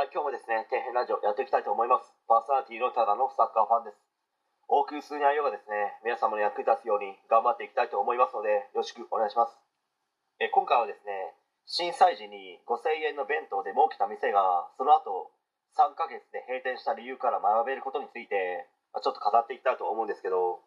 はい、今日もですね、底辺ラジオやっていきたいと思います。パーソナリティのただのサッカーファンです。多く数内容がですね、皆様の役に立つように頑張っていきたいと思いますので、よろしくお願いします。え今回はですね、震災時に5000円の弁当で儲けた店が、その後3ヶ月で閉店した理由から学べることについて、まあちょっと語っていきたいと思うんですけど、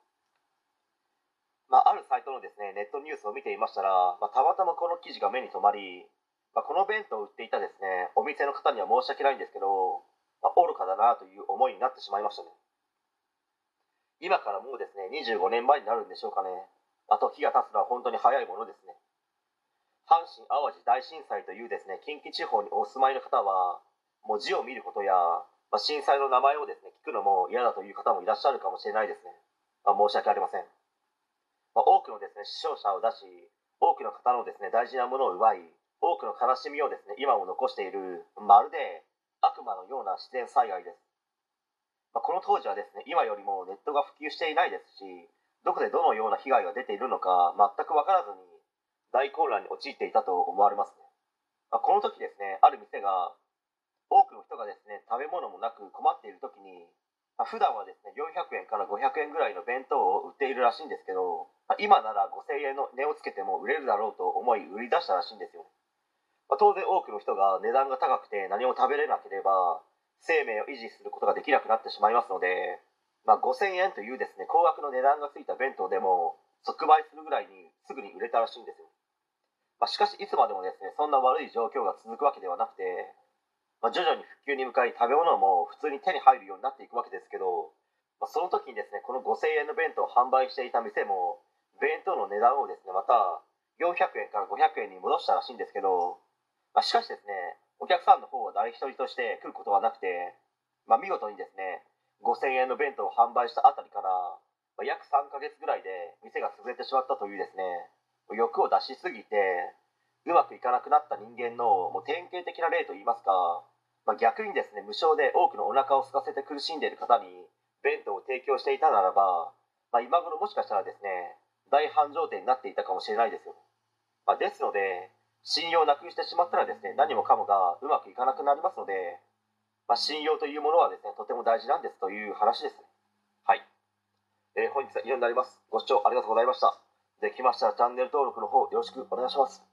まあ、あるサイトのですね、ネットニュースを見ていましたら、まあたまたまこの記事が目に留まり、まあ、この弁当を売っていたですね、お店の方には申し訳ないんですけど、まあ、愚かだなという思いになってしまいましたね。今からもうですね、25年前になるんでしょうかね。あと、日が経つのは本当に早いものですね。阪神・淡路大震災というですね、近畿地方にお住まいの方は、もう字を見ることや、まあ、震災の名前をですね、聞くのも嫌だという方もいらっしゃるかもしれないですね。まあ、申し訳ありません。まあ、多くのですね、死傷者を出し、多くの方のですね、大事なものを奪い、多くの悲しみをですね今も残しているまるで悪魔のような自然災害です、まあ、この当時はですね今よりもネットが普及していないですしどこでどのような被害が出ているのか全く分からずに大混乱に陥っていたと思われますね、まあ、この時ですねある店が多くの人がですね食べ物もなく困っている時にまあ、普段はですね400円から500円ぐらいの弁当を売っているらしいんですけど、まあ、今なら5000円の値をつけても売れるだろうと思い売り出したらしいんですよ。まあ、当然多くの人が値段が高くて何も食べれなければ生命を維持することができなくなってしまいますので、まあ、5000円というですね高額の値段がついた弁当でも即売するぐらいにすぐに売れたらしいんですよ、まあ、しかしいつまでもですねそんな悪い状況が続くわけではなくて、まあ、徐々に復旧に向かい食べ物も普通に手に入るようになっていくわけですけど、まあ、その時にですねこの5000円の弁当を販売していた店も弁当の値段をですねまた400円から500円に戻したらしいんですけどまあ、しかしですね、お客さんの方は誰一人として来ることはなくて、まあ、見事にですね、5000円の弁当を販売したあたりから、まあ、約3ヶ月ぐらいで店が潰れてしまったというですね、欲を出しすぎて、うまくいかなくなった人間のもう典型的な例といいますか、まあ、逆にですね、無償で多くのお腹を空かせて苦しんでいる方に弁当を提供していたならば、まあ、今頃もしかしたらですね、大繁盛店になっていたかもしれないですよ。まあ、ですので、信用をなくしてしまったらですね何もかもがうまくいかなくなりますので、まあ、信用というものはですねとても大事なんですという話です。ねはい、えー、本日は以上になります。ご視聴ありがとうございました。できましたらチャンネル登録の方よろしくお願いします。